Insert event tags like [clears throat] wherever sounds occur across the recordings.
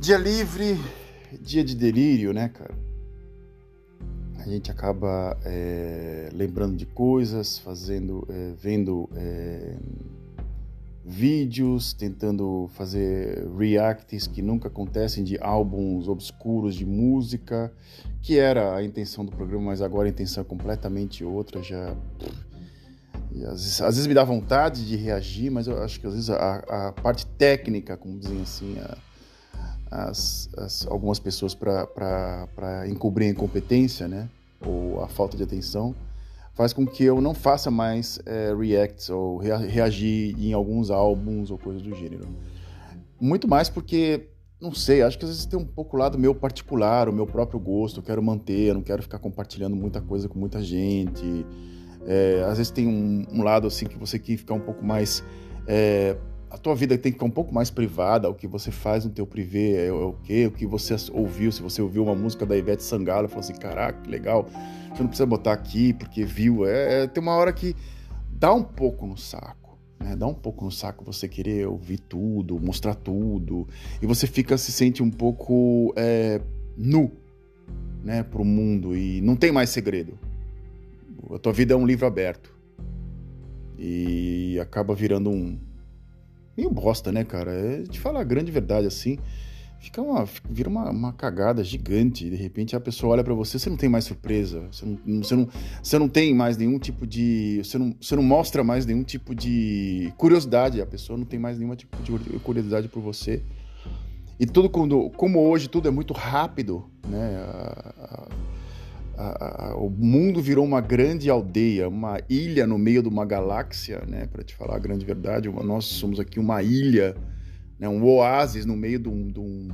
Dia livre, dia de delírio, né, cara? A gente acaba é, lembrando de coisas, fazendo, é, vendo é, vídeos, tentando fazer reacts que nunca acontecem de álbuns obscuros de música, que era a intenção do programa, mas agora a intenção é completamente outra. Já às vezes, às vezes, me dá vontade de reagir, mas eu acho que às vezes a, a parte técnica, como dizem assim, a, as, as, algumas pessoas para encobrir a incompetência, né? Ou a falta de atenção, faz com que eu não faça mais é, reacts ou rea reagir em alguns álbuns ou coisas do gênero. Muito mais porque, não sei, acho que às vezes tem um pouco lado meu particular, o meu próprio gosto, eu quero manter, eu não quero ficar compartilhando muita coisa com muita gente. É, às vezes tem um, um, lado assim que você quer ficar um pouco mais é, a tua vida tem que ficar um pouco mais privada, o que você faz no teu privê é, é o quê? O que você ouviu, se você ouviu uma música da Ivete Sangalo, falou assim, caraca, que legal, você não precisa botar aqui porque viu, é, é tem uma hora que dá um pouco no saco, né? Dá um pouco no saco você querer ouvir tudo, mostrar tudo, e você fica, se sente um pouco é, nu, né, pro mundo, e não tem mais segredo. A tua vida é um livro aberto. E acaba virando um, meio bosta, né, cara? É, te falar a grande verdade assim, fica uma, vira uma, uma cagada gigante. De repente a pessoa olha para você, você não tem mais surpresa, você não, você não, você não tem mais nenhum tipo de. Você não, você não mostra mais nenhum tipo de curiosidade, a pessoa não tem mais nenhum tipo de curiosidade por você. E tudo quando, como hoje tudo é muito rápido, né? A, a, a, a, o mundo virou uma grande aldeia, uma ilha no meio de uma galáxia, né? Para te falar a grande verdade, nós somos aqui uma ilha, né? um oásis no meio do, do,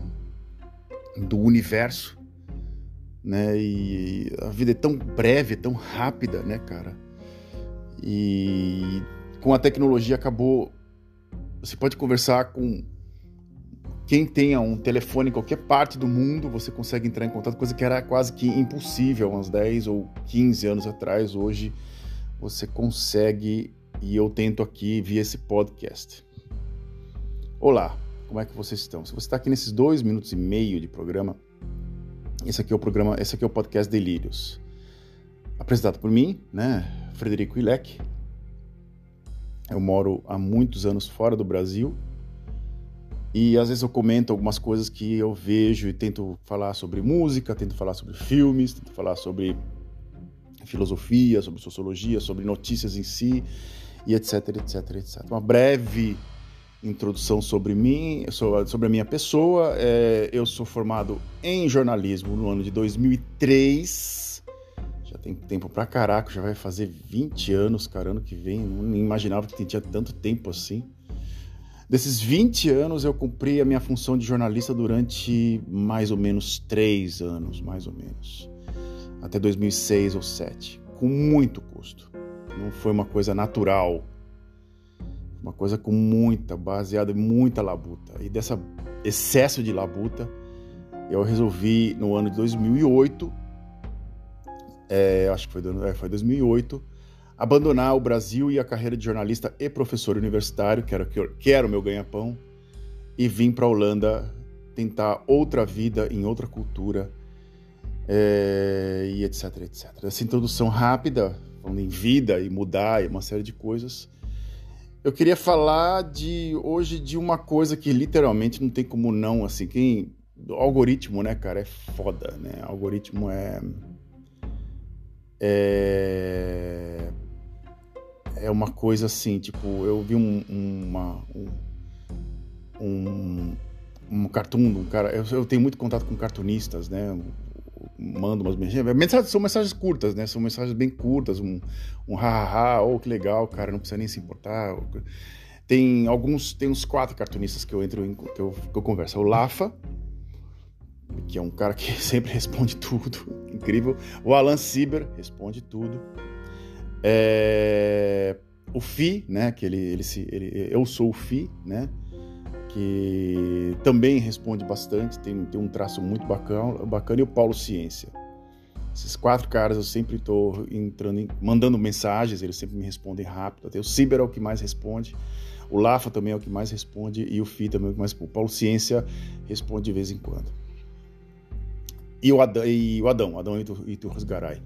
do universo, né? E a vida é tão breve, tão rápida, né, cara? E com a tecnologia acabou. Você pode conversar com quem tenha um telefone em qualquer parte do mundo, você consegue entrar em contato, coisa que era quase que impossível uns 10 ou 15 anos atrás. Hoje você consegue e eu tento aqui via esse podcast. Olá, como é que vocês estão? Se você está aqui nesses dois minutos e meio de programa, esse aqui é o programa, esse aqui é o podcast Delírios, apresentado por mim, né, Frederico Ilek. Eu moro há muitos anos fora do Brasil e às vezes eu comento algumas coisas que eu vejo e tento falar sobre música, tento falar sobre filmes, tento falar sobre filosofia, sobre sociologia, sobre notícias em si, e etc, etc, etc. Uma breve introdução sobre mim, sobre a minha pessoa. É, eu sou formado em jornalismo no ano de 2003. Já tem tempo pra caraca, já vai fazer 20 anos, cara, ano que vem. Não imaginava que tinha tanto tempo assim. Desses 20 anos, eu cumpri a minha função de jornalista durante mais ou menos três anos, mais ou menos. Até 2006 ou 2007. Com muito custo. Não foi uma coisa natural. Uma coisa com muita, baseada em muita labuta. E dessa excesso de labuta, eu resolvi no ano de 2008, é, acho que foi, é, foi 2008, abandonar o Brasil e a carreira de jornalista e professor universitário, que era, que o meu ganha-pão, e vim para a Holanda tentar outra vida em outra cultura, é, e etc, etc. Essa introdução rápida, falando em vida e mudar e uma série de coisas, eu queria falar de hoje de uma coisa que literalmente não tem como não, assim, quem algoritmo, né, cara, é foda, né? Algoritmo é é é uma coisa assim, tipo, eu vi um, uma, um, um, um cartoon, um cara, eu, eu, tenho muito contato com cartunistas, né? Mando umas mensagens, mensagens, são mensagens curtas, né? São mensagens bem curtas, um, um hahaha, oh, que legal, cara, não precisa nem se importar. Tem alguns, tem uns quatro cartunistas que eu entro em, que eu, que eu converso. O Lafa, que é um cara que [laughs] sempre responde tudo, [laughs] incrível. O Alan Sieber responde tudo. É, o Fi, né, que ele, ele, se, ele, eu sou o Fi, né, que também responde bastante, tem, tem um traço muito bacana, bacana, e o Paulo Ciência. Esses quatro caras eu sempre estou entrando, em, mandando mensagens, eles sempre me respondem rápido. Até o Ciber é o que mais responde, o Lafa também é o que mais responde e o Fi também é o que mais responde. O Paulo Ciência responde de vez em quando. E o Adão, e o Adão, Adão Iturras Garay.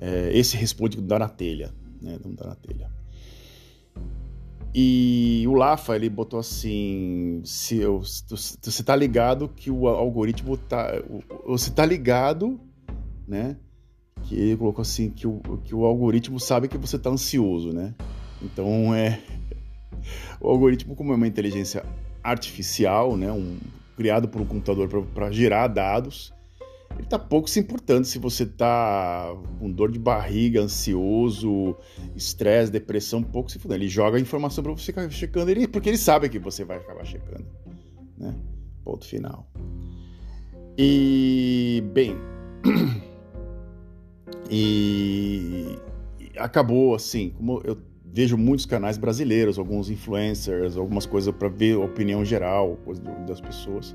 É, esse responde dá na telha, né? Dá na telha. E o Lafa, ele botou assim: se eu, você tá ligado que o algoritmo tá. Você tá ligado, né? Que ele colocou assim: que o, que o algoritmo sabe que você tá ansioso, né? Então é. [laughs] O algoritmo, como é uma inteligência artificial, né? Um, criado por um computador para gerar dados, ele tá pouco se importando se você tá com dor de barriga, ansioso, estresse, depressão, pouco se fudendo. Ele joga a informação para você ficar checando ele, porque ele sabe que você vai acabar checando, né? Ponto final. E bem, [clears throat] e acabou assim, como eu vejo muitos canais brasileiros, alguns influencers, algumas coisas para ver a opinião geral das pessoas.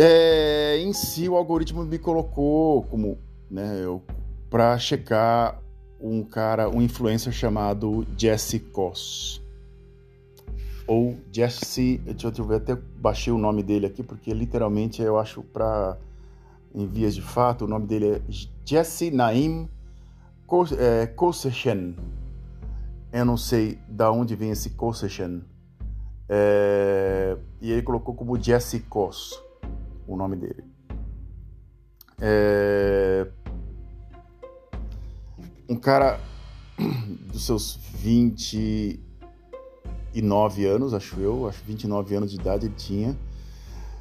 É, em si, o algoritmo me colocou como, né, para checar um cara, um influencer chamado Jesse Koss. Ou Jesse, deixa eu ver, até baixei o nome dele aqui, porque literalmente eu acho para em vias de fato, o nome dele é Jesse Naim. É, eu não sei da onde vem esse Koseshen. É, e ele colocou como Jesse Koss o nome dele. É... Um cara [clears throat] dos seus 29 anos, acho eu, acho 29 anos de idade ele tinha,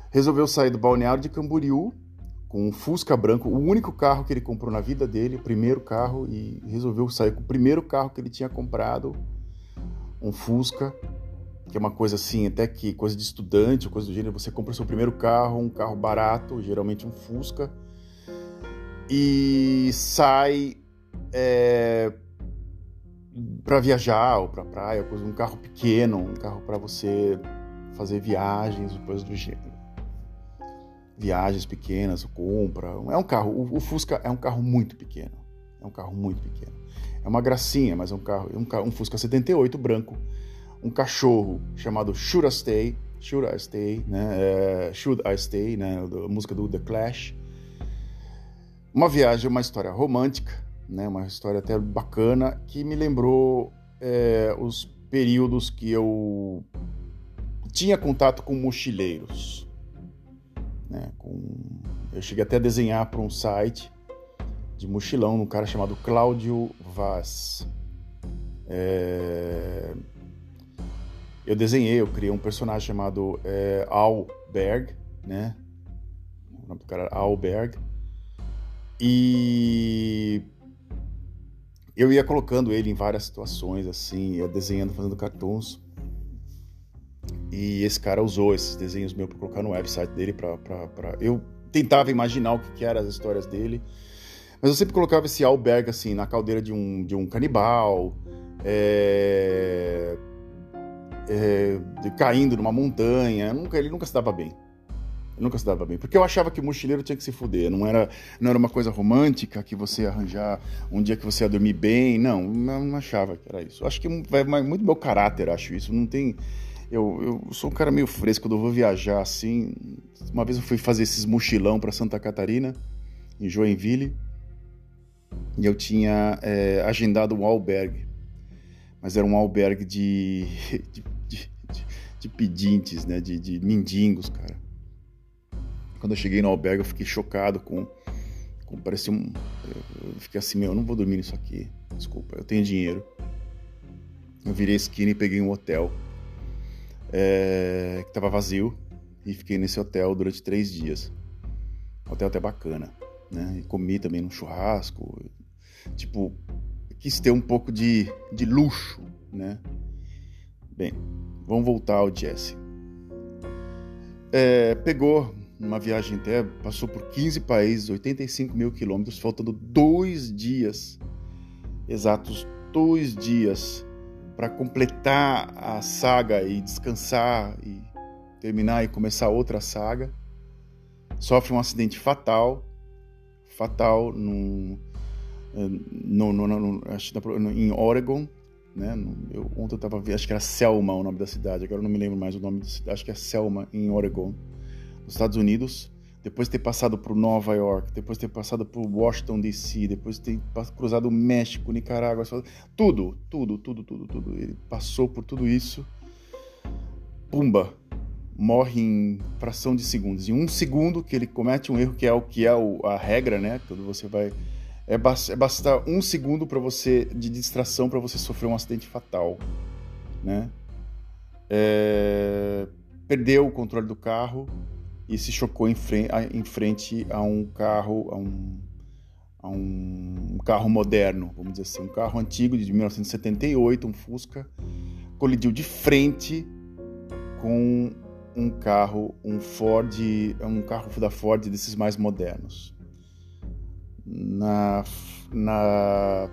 resolveu sair do balneário de Camboriú com um Fusca branco, o único carro que ele comprou na vida dele, o primeiro carro, e resolveu sair com o primeiro carro que ele tinha comprado, um Fusca, que é uma coisa assim, até que coisa de estudante, coisa do gênero, você compra seu primeiro carro, um carro barato, geralmente um Fusca, e sai é, para viajar ou para praia, coisa, um carro pequeno, um carro para você fazer viagens, coisas do gênero. Viagens pequenas, compra. É um carro, o, o Fusca é um carro muito pequeno. É um carro muito pequeno. É uma gracinha, mas é um carro, é um, carro, um Fusca 78 branco um cachorro chamado Should I Stay, Should I Stay, né? É, Should I Stay, né? A música do The Clash. Uma viagem, uma história romântica, né? Uma história até bacana que me lembrou é, os períodos que eu tinha contato com mochileiros. Né? Com... Eu cheguei até a desenhar para um site de mochilão, um cara chamado Cláudio Vaz. É eu desenhei, eu criei um personagem chamado é, Alberg, né? O nome do cara era Alberg. E eu ia colocando ele em várias situações, assim, ia desenhando, fazendo cartoons. E esse cara usou esses desenhos meus para colocar no website dele. Pra, pra, pra... Eu tentava imaginar o que, que eram as histórias dele. Mas eu sempre colocava esse Alberg, assim, na caldeira de um, de um canibal. É é, caindo numa montanha. Nunca, ele nunca se dava bem. Nunca se dava bem. Porque eu achava que o mochileiro tinha que se fuder. Não era, não era uma coisa romântica que você ia arranjar um dia que você ia dormir bem. Não, não, achava que era isso. Acho que vai muito meu caráter, acho isso. Não tem. Eu, eu sou um cara meio fresco, quando eu vou viajar assim. Uma vez eu fui fazer esses mochilão para Santa Catarina, em Joinville, e eu tinha é, agendado um albergue. Mas era um albergue de, [laughs] de de pedintes, né? De, de mendigos, cara. Quando eu cheguei no albergue, eu fiquei chocado com. com parecia um. Eu fiquei assim, meu, eu não vou dormir nisso aqui. Desculpa, eu tenho dinheiro. Eu virei esquina e peguei um hotel é, que tava vazio e fiquei nesse hotel durante três dias. Hotel até bacana, né? E comi também num churrasco. Tipo, quis ter um pouco de, de luxo, né? Bem, Vamos voltar ao Jesse. É, pegou uma viagem até, passou por 15 países, 85 mil quilômetros, faltando dois dias, exatos dois dias, para completar a saga e descansar e terminar e começar outra saga. Sofre um acidente fatal, fatal num, no, no, no, no, em Oregon, né? Eu, ontem eu tava acho que era Selma o nome da cidade, agora eu não me lembro mais o nome da cidade, acho que é Selma, em Oregon, nos Estados Unidos. Depois de ter passado por Nova York, depois de ter passado por Washington DC, depois de ter cruzado o México, Nicarágua, tudo, tudo, tudo, tudo, tudo. Ele passou por tudo isso. Pumba, morre em fração de segundos. Em um segundo que ele comete um erro que é o que é a regra, né? Quando você vai é, basta, é um segundo para você de distração para você sofrer um acidente fatal, né? É, perdeu o controle do carro e se chocou em frente, em frente a um carro, a um, a um carro moderno, vamos dizer assim, um carro antigo de 1978, um Fusca, colidiu de frente com um carro, um Ford, um carro da Ford desses mais modernos na, na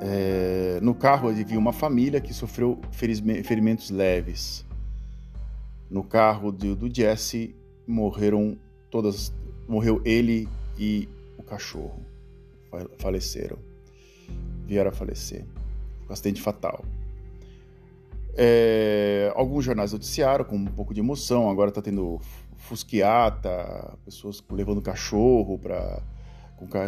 é, no carro havia uma família que sofreu ferimentos leves. No carro do, do Jesse morreram todas, morreu ele e o cachorro, faleceram, vieram a falecer, um acidente fatal. É, alguns jornais noticiaram com um pouco de emoção, agora está tendo fusquiata, pessoas levando cachorro para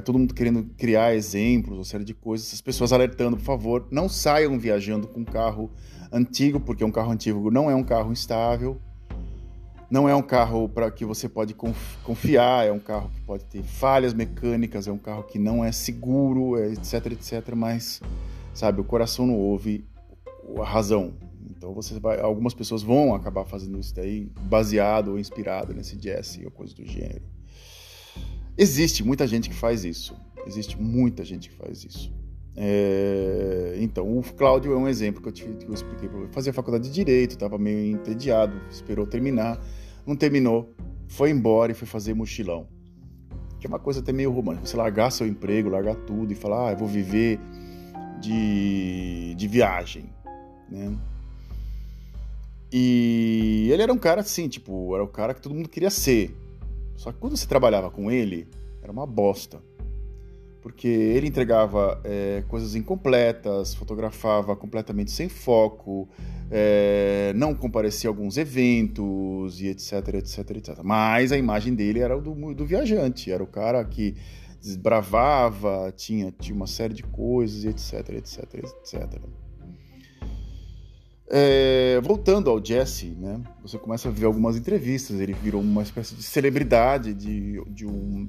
todo mundo querendo criar exemplos, uma série de coisas, as pessoas alertando, por favor, não saiam viajando com um carro antigo, porque um carro antigo não é um carro instável, não é um carro para que você pode confiar, é um carro que pode ter falhas mecânicas, é um carro que não é seguro, etc, etc, mas sabe, o coração não ouve a razão, então você vai, algumas pessoas vão acabar fazendo isso daí baseado ou inspirado nesse jazz ou coisa do gênero. Existe muita gente que faz isso. Existe muita gente que faz isso. É... Então, o Cláudio é um exemplo que eu, te, que eu expliquei para ele. Fazia faculdade de Direito, estava meio entediado, esperou terminar, não terminou, foi embora e foi fazer mochilão. Que é uma coisa até meio romântica. Você largar seu emprego, largar tudo e falar, ah, eu vou viver de, de viagem, né? E ele era um cara assim, tipo, era o cara que todo mundo queria ser. Só que quando você trabalhava com ele, era uma bosta. Porque ele entregava é, coisas incompletas, fotografava completamente sem foco, é, não comparecia a alguns eventos e etc, etc, etc. Mas a imagem dele era do, do viajante, era o cara que desbravava, tinha, tinha uma série de coisas e etc, etc, etc. É, voltando ao Jesse, né, você começa a ver algumas entrevistas. Ele virou uma espécie de celebridade, de, de um.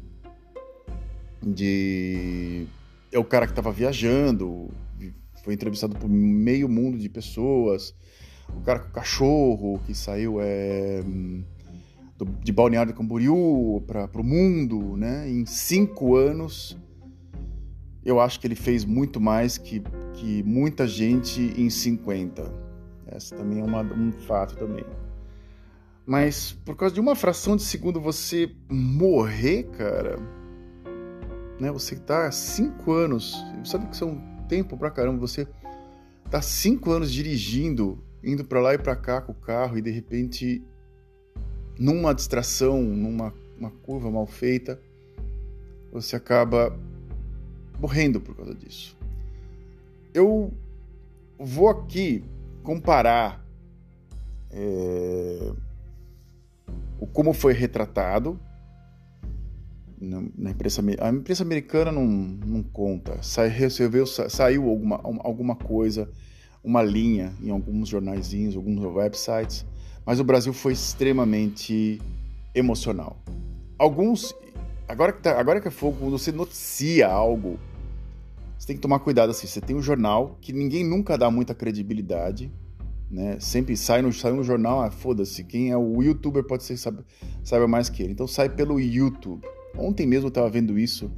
De. É o cara que estava viajando, foi entrevistado por meio mundo de pessoas. O cara com o cachorro que saiu é, do, de Balneário Camboriú para o mundo, né? Em cinco anos, eu acho que ele fez muito mais que, que muita gente em 50 essa também é uma, um fato também. Mas por causa de uma fração de segundo você morrer, cara, né? Você tá cinco anos, sabe que são tempo pra caramba. Você tá cinco anos dirigindo, indo para lá e para cá com o carro e de repente, numa distração, numa uma curva mal feita, você acaba morrendo por causa disso. Eu vou aqui comparar é, o como foi retratado na, imprensa a imprensa americana não, não conta. Sai, recebeu, saiu alguma, alguma coisa uma linha em alguns jornaizinhos alguns websites mas o Brasil foi extremamente emocional. Alguns agora que tá, agora que é fogo quando você noticia algo você tem que tomar cuidado assim. Você tem um jornal que ninguém nunca dá muita credibilidade, né? Sempre sai no, sai no jornal, ah, foda-se, quem é o youtuber pode ser sabe, saiba mais que ele. Então sai pelo YouTube. Ontem mesmo eu estava vendo isso,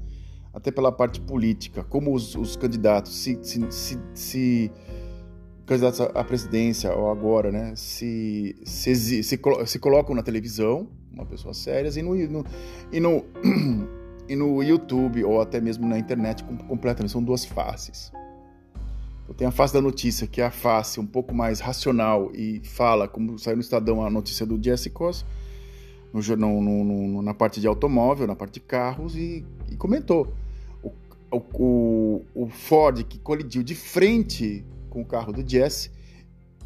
até pela parte política, como os, os candidatos se, se, se, se candidatos à presidência ou agora, né, se, se, se, se colocam na televisão, uma pessoa séria, e no, no, e no [clears throat] e no YouTube ou até mesmo na internet completamente. São duas faces. Eu tenho a face da notícia, que é a face um pouco mais racional e fala, como saiu no Estadão a notícia do Jesse Cos, no, no, no, na parte de automóvel, na parte de carros, e, e comentou. O, o, o, Ford que colidiu de frente com o carro do Jesse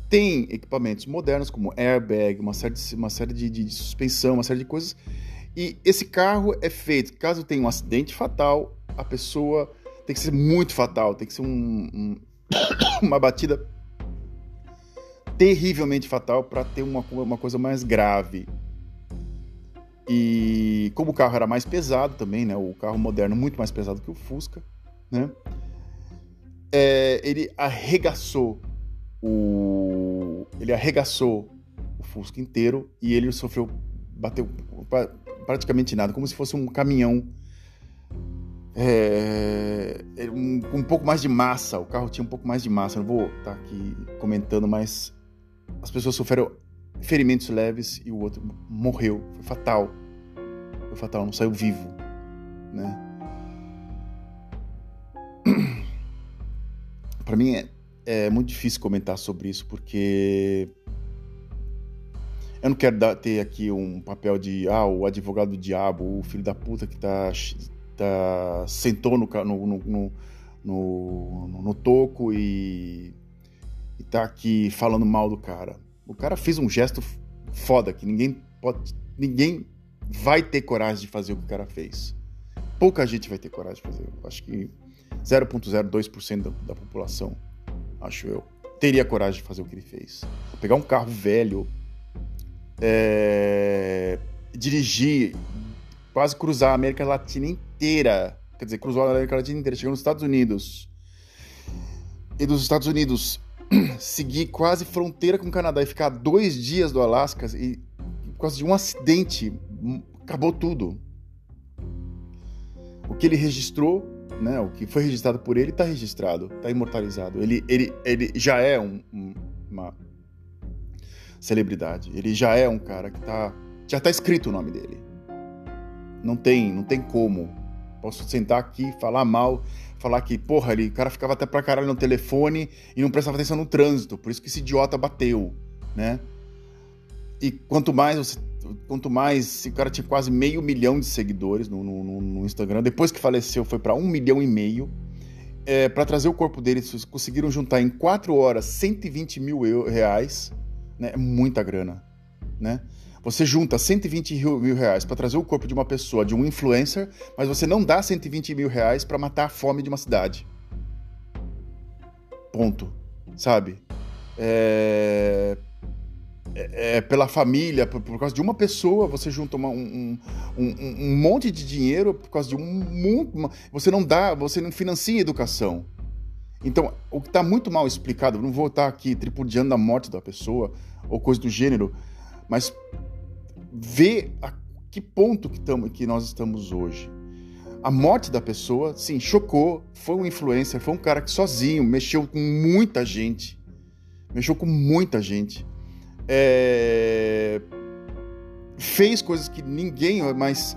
tem equipamentos modernos como airbag, uma série de, uma série de, de suspensão, uma série de coisas. E esse carro é feito, caso tenha um acidente fatal, a pessoa tem que ser muito fatal, tem que ser um, um, [coughs] uma batida terrivelmente fatal para ter uma, uma coisa mais grave. E como o carro era mais pesado também, né? O carro moderno muito mais pesado que o Fusca, né? É, ele arregaçou o ele arregaçou o Fusca inteiro e ele sofreu bateu praticamente nada, como se fosse um caminhão é, um, um, pouco mais de massa. O carro tinha um pouco mais de massa. Não vou estar tá aqui comentando, mas as pessoas sofreram ferimentos leves e o outro morreu. Foi fatal. Foi fatal, não saiu vivo, né? [clears throat] Para mim é, é, muito difícil comentar sobre isso porque eu não quero dar, ter aqui um papel de ah, o advogado do diabo, o filho da puta que tá, tá sentou no, no, no, no, no toco e, e tá aqui falando mal do cara. O cara fez um gesto foda que ninguém pode. Ninguém vai ter coragem de fazer o que o cara fez. Pouca gente vai ter coragem de fazer. Acho que 0,02% da, da população, acho eu, teria coragem de fazer o que ele fez. Pegar um carro velho, é, dirigir, quase cruzar a América Latina inteira. Quer dizer, cruzou a América Latina inteira, chegou nos Estados Unidos. E dos Estados Unidos [clears throat] seguir quase fronteira com o Canadá e ficar dois dias do Alasca e por causa de um acidente acabou tudo. O que ele registrou, né, o que foi registrado por ele está registrado, está imortalizado. Ele, ele, ele já é um, um, uma celebridade. Ele já é um cara que tá já está escrito o nome dele. Não tem, não tem como. Posso sentar aqui, falar mal, falar que, porra, ele, o cara ficava até pra caralho no telefone e não prestava atenção no trânsito, por isso que esse idiota bateu, né? E quanto mais você, quanto mais esse cara tinha quase meio milhão de seguidores no, no, no Instagram, depois que faleceu foi para um milhão e meio. É, para trazer o corpo dele, conseguiram juntar em quatro horas 120 mil reais, né? É muita grana, né? Você junta 120 mil reais para trazer o corpo de uma pessoa, de um influencer, mas você não dá 120 mil reais para matar a fome de uma cidade. Ponto. Sabe? É... É, é pela família, por, por, causa de uma pessoa, você junta uma, um, um, um, monte de dinheiro por causa de um. Uma, você não dá, você não financia educação. Então, o que está muito mal explicado, não vou estar aqui tripudiando a morte da pessoa ou coisa do gênero, mas ver a que ponto que, tamo, que nós estamos hoje. A morte da pessoa, sim, chocou. Foi um influencer, foi um cara que sozinho mexeu com muita gente. Mexeu com muita gente. É... Fez coisas que ninguém. Mas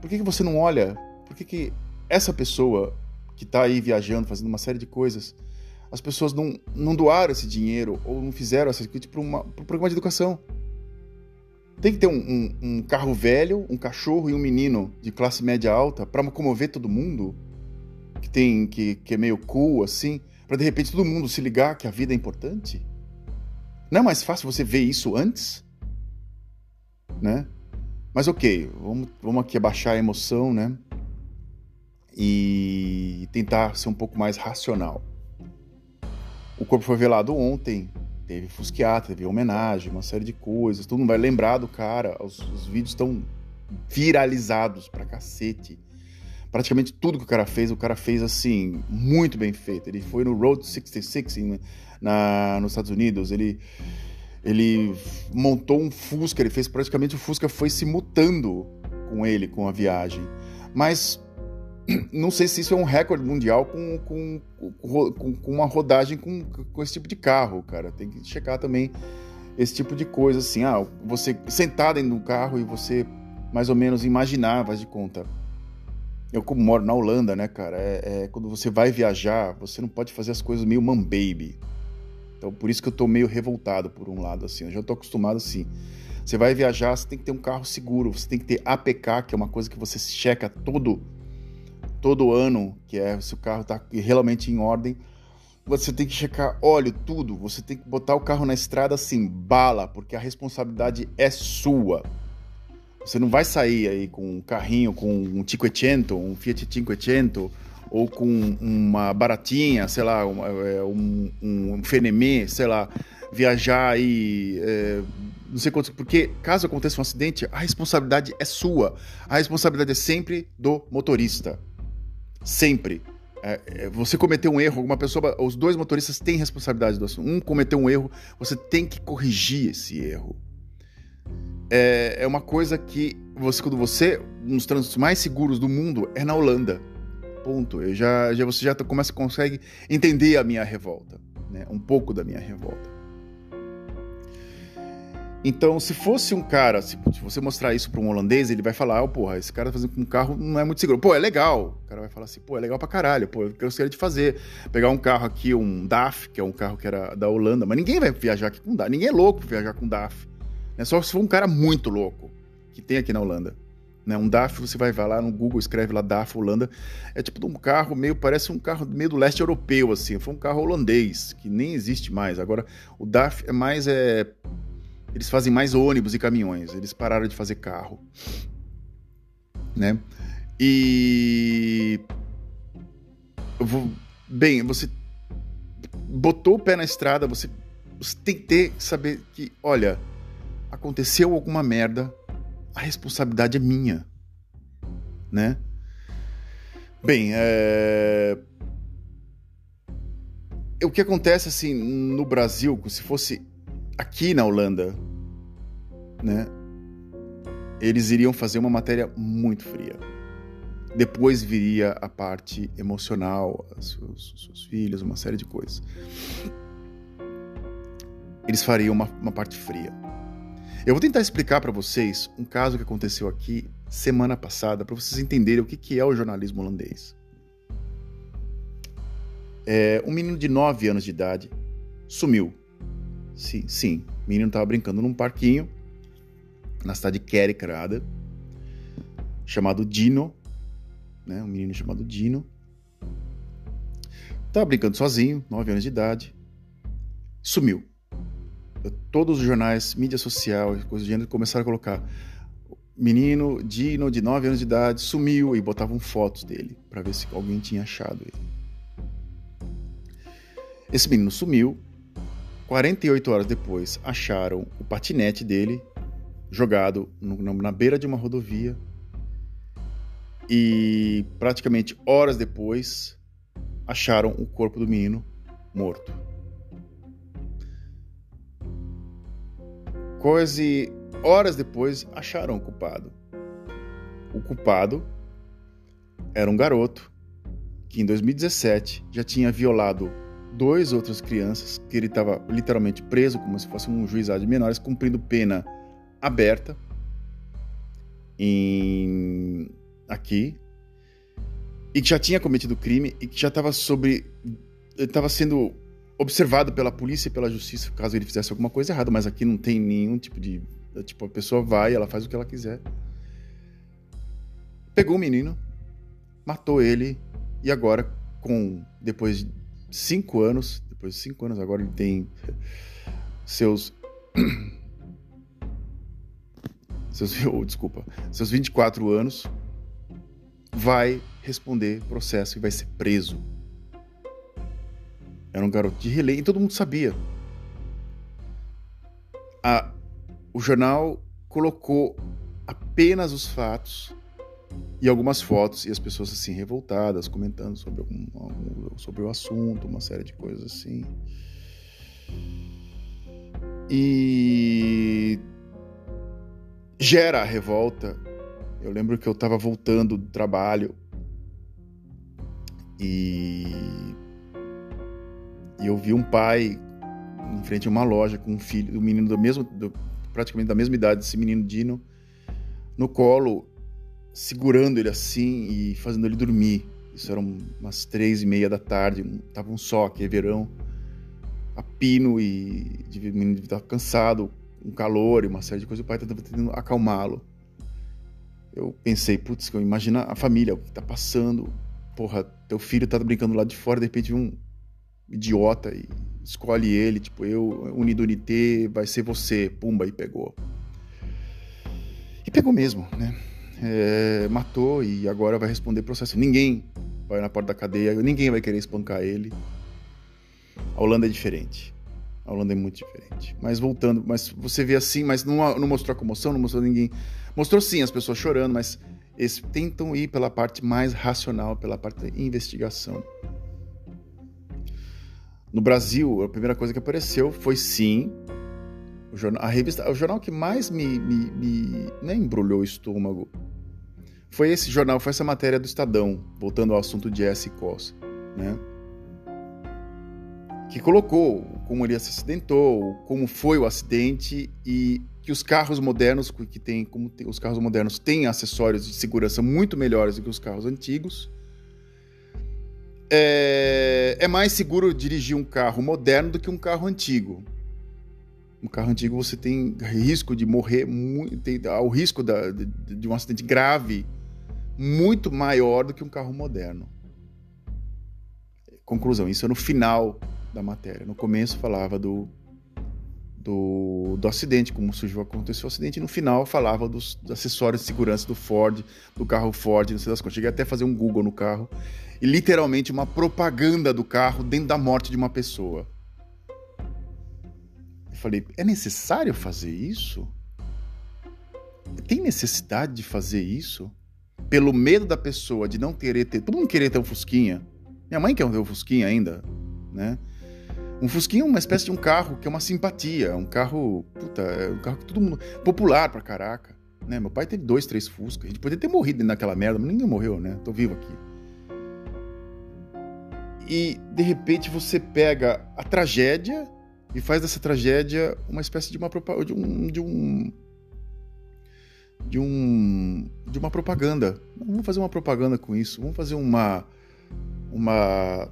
por que, que você não olha? Por que, que essa pessoa que está aí viajando, fazendo uma série de coisas, as pessoas não, não doaram esse dinheiro ou não fizeram essa coisa para um programa de educação? Tem que ter um, um, um, carro velho, um cachorro e um menino de classe média alta para comover todo mundo, que tem que, que é meio cool assim, para de repente todo mundo se ligar que a vida é importante? Não é mais fácil você ver isso antes? Né? Mas ok, vamos, vamos aqui abaixar a emoção, né? E tentar ser um pouco mais racional. O corpo foi velado ontem, Teve Fusquiata, teve homenagem, uma série de coisas. Todo mundo vai lembrar do cara. Os, os vídeos estão viralizados pra cacete. Praticamente tudo que o cara fez, o cara fez assim, muito bem feito. Ele foi no Road 66 em, na, nos Estados Unidos. Ele, ele montou um Fusca, ele fez praticamente o Fusca foi se mutando com ele, com a viagem. Mas não sei se isso é um recorde mundial com, com, com, com uma rodagem com, com, esse tipo de carro, cara. Tem que checar também esse tipo de coisa, assim. Ah, você sentar dentro do carro e você mais ou menos imaginar, faz de conta. Eu, como moro na Holanda, né, cara, é, é, quando você vai viajar, você não pode fazer as coisas meio man baby. Então, por isso que eu tô meio revoltado por um lado, assim. Eu já tô acostumado, assim. Você vai viajar, você tem que ter um carro seguro, você tem que ter APK, que é uma coisa que você checa todo todo ano, que é se o carro está realmente em ordem. Você tem que checar óleo, tudo. Você tem que botar o carro na estrada assim, bala, porque a responsabilidade é sua. Você não vai sair aí com um carrinho, com um Cinquecento, um Fiat Cinquecento, ou com uma baratinha, sei lá, é, um, um, um Fenemê, sei lá, viajar aí, é, não sei quanto, porque caso aconteça um acidente, a responsabilidade é sua. A responsabilidade é sempre do motorista. Sempre. É, é você cometeu um erro, alguma pessoa, os dois motoristas têm responsabilidade do assunto. Um cometeu um erro, você tem que corrigir esse erro é, é uma coisa que você, quando você, nos trânsitos mais seguros do mundo, é na Holanda. Ponto. Eu já, já você já começa consegue entender a minha revolta, né? Um pouco da minha revolta. Então, se fosse um cara, se, você mostrar isso para um holandês, ele vai falar, oh, porra, esse cara tá fazendo com um carro não é muito seguro. Pô, é legal. O cara vai falar assim, pô, é legal pra caralho. Pô, eu gostaria de fazer. Pegar um carro aqui, um DAF, que é um carro que era da Holanda, mas ninguém vai viajar aqui com DAF. Ninguém é louco pra viajar com DAF. Né? Só se for um cara muito louco, que tem aqui na Holanda. Né? Um DAF, você vai, vai lá no Google, escreve lá DAF Holanda. É tipo um carro meio, parece um carro meio do leste europeu, assim. Foi um carro holandês, que nem existe mais. Agora, o DAF é mais. É... Eles fazem mais ônibus e caminhões. Eles pararam de fazer carro. Né? E. Vou... Bem, você botou o pé na estrada, você, você tem que ter, saber que, olha, aconteceu alguma merda, a responsabilidade é minha, né? Bem, é... o que acontece assim no Brasil, se fosse aqui na Holanda, né? Eles iriam fazer uma matéria muito fria. Depois viria a parte emocional, seus, seus filhos, uma série de coisas. Eles fariam uma, uma parte fria. Eu vou tentar explicar para vocês um caso que aconteceu aqui semana passada, para vocês entenderem o que, que é o jornalismo holandês. É, um menino de 9 anos de idade sumiu. Sim, sim, o menino estava brincando num parquinho na cidade de Kerkrade, chamado Dino, né? Um menino chamado Dino. Tava brincando sozinho, 9 anos de idade, sumiu todos os jornais, mídia social, coisas do gênero, começaram a colocar menino Dino, de 9 anos de idade, sumiu e botavam fotos dele para ver se alguém tinha achado ele. Esse menino sumiu. 48 horas depois, acharam o patinete dele jogado no, na beira de uma rodovia. E praticamente horas depois, acharam o corpo do menino morto. Quase horas depois acharam o culpado. O culpado era um garoto que em 2017 já tinha violado duas outras crianças, que ele estava literalmente preso como se fosse um juizado de menores, cumprindo pena aberta em aqui e que já tinha cometido crime e que já estava sobre estava sendo observado pela polícia e pela justiça caso ele fizesse alguma coisa errada, mas aqui não tem nenhum tipo de. Tipo, a pessoa vai, ela faz o que ela quiser. Pegou o menino, matou ele, e agora, com. Depois de cinco anos. Depois de cinco anos, agora ele tem seus. [coughs] seus. Oh, desculpa. Seus 24 anos. Vai responder processo e vai ser preso era um garoto de relé e todo mundo sabia. A, o jornal colocou apenas os fatos e algumas fotos e as pessoas assim revoltadas comentando sobre algum, algum, sobre o assunto, uma série de coisas assim. E gera a revolta. Eu lembro que eu estava voltando do trabalho e e eu vi um pai em frente a uma loja com um filho, um menino do mesmo, do, praticamente da mesma idade, esse menino Dino, no colo, segurando ele assim e fazendo ele dormir. Isso eram umas três e meia da tarde, tava um só, que é verão, a pino e o menino estava cansado, um calor e uma série de coisas, o pai estava tentando acalmá-lo. Eu pensei, putz, imagina a família, o que tá passando. Porra, teu filho tá brincando lá de fora, de repente um idiota e escolhe ele, tipo, eu, unido unité, vai ser você, pumba, e pegou. E pegou mesmo, né? É, matou e agora vai responder processo. Ninguém vai na porta da cadeia, ninguém vai querer espancar ele. A Holanda é diferente. A Holanda é muito diferente. Mas voltando, mas você vê assim, mas não, não mostrou a comoção, não mostrou ninguém. Mostrou sim as pessoas chorando, mas eles tentam ir pela parte mais racional, pela parte da investigação. No Brasil, a primeira coisa que apareceu foi sim o jornal, a revista, o jornal que mais me, me, me né, embrulhou o estômago foi esse jornal, foi essa matéria do Estadão, voltando ao assunto de S. Cos, né? Que colocou como ele se acidentou, como foi o acidente e que os carros modernos que tem, como tem, os carros modernos têm acessórios de segurança muito melhores do que os carros antigos. É, é mais seguro dirigir um carro moderno do que um carro antigo. Um carro antigo você tem risco de morrer, tem, o risco da, de, de um acidente grave muito maior do que um carro moderno. Conclusão, isso é no final da matéria. No começo falava do, do, do acidente, como surgiu, aconteceu o acidente, e no final falava dos, dos, acessórios de segurança do Ford, do carro Ford, não sei das coisas. Cheguei até a fazer um Google no carro e literalmente uma propaganda do carro dentro da morte de uma pessoa. Eu falei, é necessário fazer isso? Tem necessidade de fazer isso? Pelo medo da pessoa de não querer ter. Todo mundo querer ter um Fusquinha. Minha mãe quer ter um Fusquinha ainda, né? Um Fusquinha é uma espécie de um carro que é uma simpatia, um carro, puta, é um carro que todo mundo popular pra caraca, né? Meu pai teve dois, três Fusca. A gente poderia ter morrido naquela merda, mas ninguém morreu, né? Tô vivo aqui. E de repente você pega a tragédia e faz dessa tragédia uma espécie de uma de um, de um de um de uma propaganda. Vamos fazer uma propaganda com isso. Vamos fazer uma uma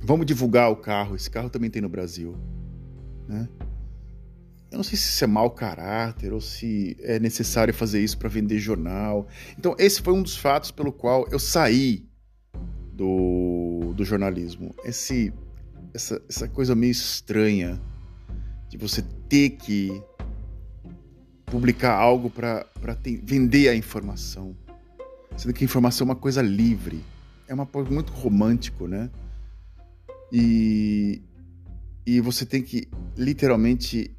vamos divulgar o carro. Esse carro também tem no Brasil, né? Eu não sei se isso é mau caráter ou se é necessário fazer isso para vender jornal. Então, esse foi um dos fatos pelo qual eu saí do, do jornalismo. Esse, essa, essa coisa meio estranha de você ter que publicar algo para vender a informação. Sendo que a informação é uma coisa livre. É uma coisa muito romântico, né? E, e você tem que literalmente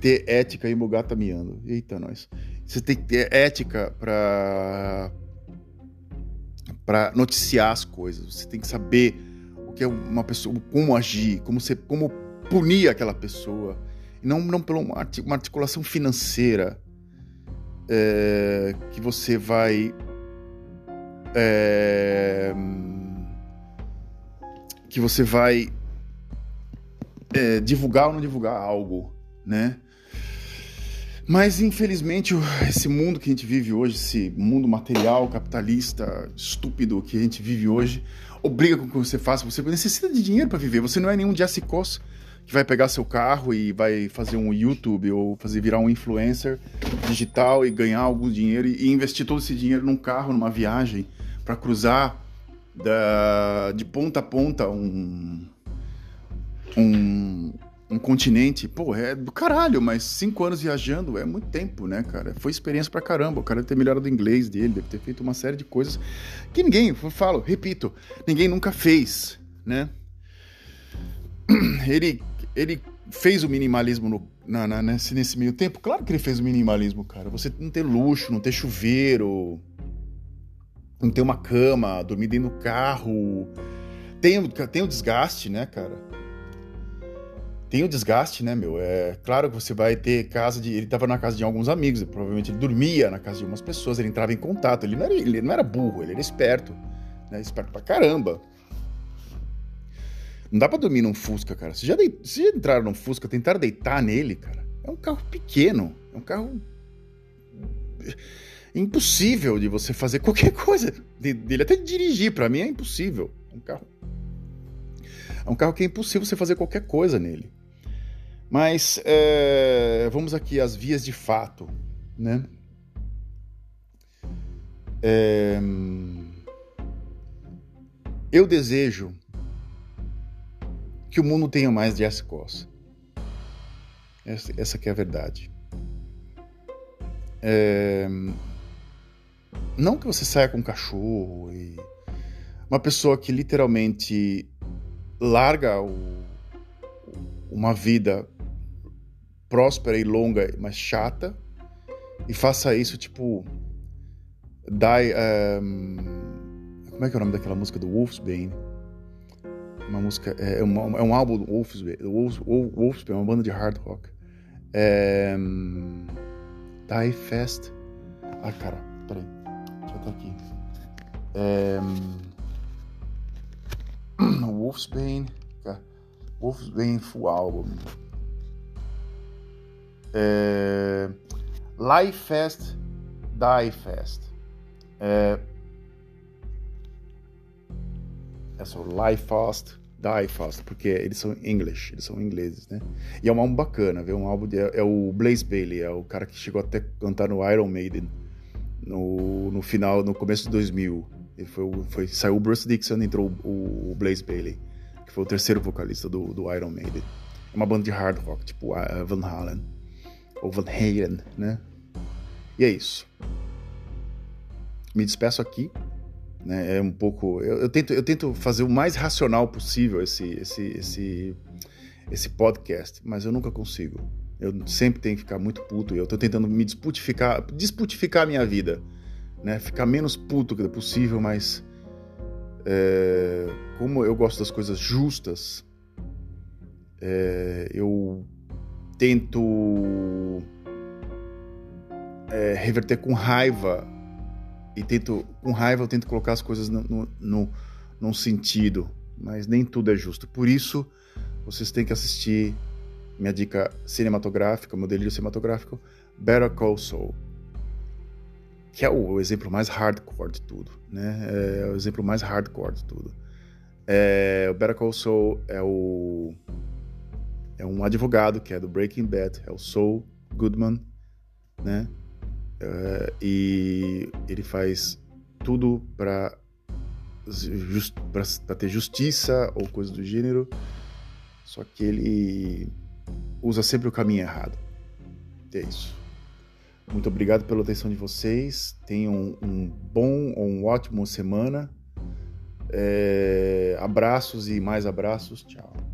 ter ética e o Mugat tá miando. Eita, nós. Você tem que ter ética para para noticiar as coisas. Você tem que saber o que é uma pessoa, como agir, como você, como punir aquela pessoa não, não por uma articulação financeira é, que você vai. É, que você vai é, divulgar ou não divulgar algo, né? Mas infelizmente esse mundo que a gente vive hoje, esse mundo material, capitalista, estúpido que a gente vive hoje, obriga com que você faça. Você necessita de dinheiro para viver. Você não é nenhum Jesse Coss que vai pegar seu carro e vai fazer um YouTube ou fazer virar um influencer digital e ganhar algum dinheiro e investir todo esse dinheiro num carro, numa viagem para cruzar da, de ponta a ponta um, um, um continente. Pô, é do caralho, mas cinco anos viajando é muito tempo, né, cara? Foi experiência pra caramba. O cara deve ter melhorado o inglês dele, deve ter feito uma série de coisas que ninguém, eu falo, repito, ninguém nunca fez, né? [clears throat] Ele ele fez o minimalismo no, na, na, nesse, nesse meio tempo? Claro que ele fez o minimalismo, cara. Você não ter luxo, não ter chuveiro, não ter uma cama, dormir dentro do carro. Tem, tem o desgaste, né, cara? Tem o desgaste, né, meu? É claro que você vai ter casa de. Ele estava na casa de alguns amigos, provavelmente ele dormia na casa de algumas pessoas, ele entrava em contato. Ele não era, ele não era burro, ele era esperto. Né? Esperto pra caramba. Não dá pra dormir num Fusca, cara. Vocês já, de... Vocês já entraram num Fusca, tentaram deitar nele, cara? É um carro pequeno. É um carro. É impossível de você fazer [laughs] qualquer coisa dele. Até dirigir, para mim é impossível. É um carro. É um carro que é impossível você fazer qualquer coisa nele. Mas é, vamos aqui às vias de fato, né? É, eu desejo que o mundo tenha mais Jesse Costa. Essa, essa que é a verdade. É, não que você saia com um cachorro e uma pessoa que literalmente larga o, uma vida próspera e longa, mas chata, e faça isso tipo die um, como é que é o nome daquela música do Wolfsbane? Uma música é, uma, é um álbum do Wolfsbane, Wolf, Wolfsbane, uma banda de hard rock. É, die Fast. Ah, cara, peraí, deixa eu até aqui. É, [clears throat] Wolfsbane, Wolfsbane Full Album. É, Live Fast, Die Fast. É, é só Live Fast, Die Fast, porque eles são English, eles são ingleses, né? E é um álbum bacana, viu? Um álbum de, é o Blaze Bailey, é o cara que chegou até cantar no Iron Maiden no, no final, no começo de 2000. Ele foi, foi, saiu o Bruce Dixon, entrou o, o Blaze Bailey, que foi o terceiro vocalista do, do Iron Maiden. É uma banda de hard rock, tipo uh, Van Halen ou Van Halen, né? E é isso. Me despeço aqui, né? É um pouco, eu, eu, tento, eu tento fazer o mais racional possível esse, esse, esse, esse podcast, mas eu nunca consigo. Eu sempre tenho que ficar muito puto eu tô tentando me disputificar, disputificar a minha vida, né? Ficar menos puto que possível, mas é, como eu gosto das coisas justas, é, eu tento é, reverter com raiva e tento com raiva eu tento colocar as coisas no, no, no, num sentido, mas nem tudo é justo. Por isso vocês têm que assistir minha dica cinematográfica, meu delírio cinematográfico, Better Call Saul, que é o, exemplo mais hardcore de tudo, né? É o exemplo mais hardcore de tudo. É, o Better Call Saul é o é um advogado que é do Breaking Bad, é o Saul Goodman, né? Uh, e ele faz tudo para just, ter justiça ou coisa do gênero, só que ele usa sempre o caminho errado. É isso. Muito obrigado pela atenção de vocês. Tenham um bom ou um ótimo semana. É, abraços e mais abraços. Tchau.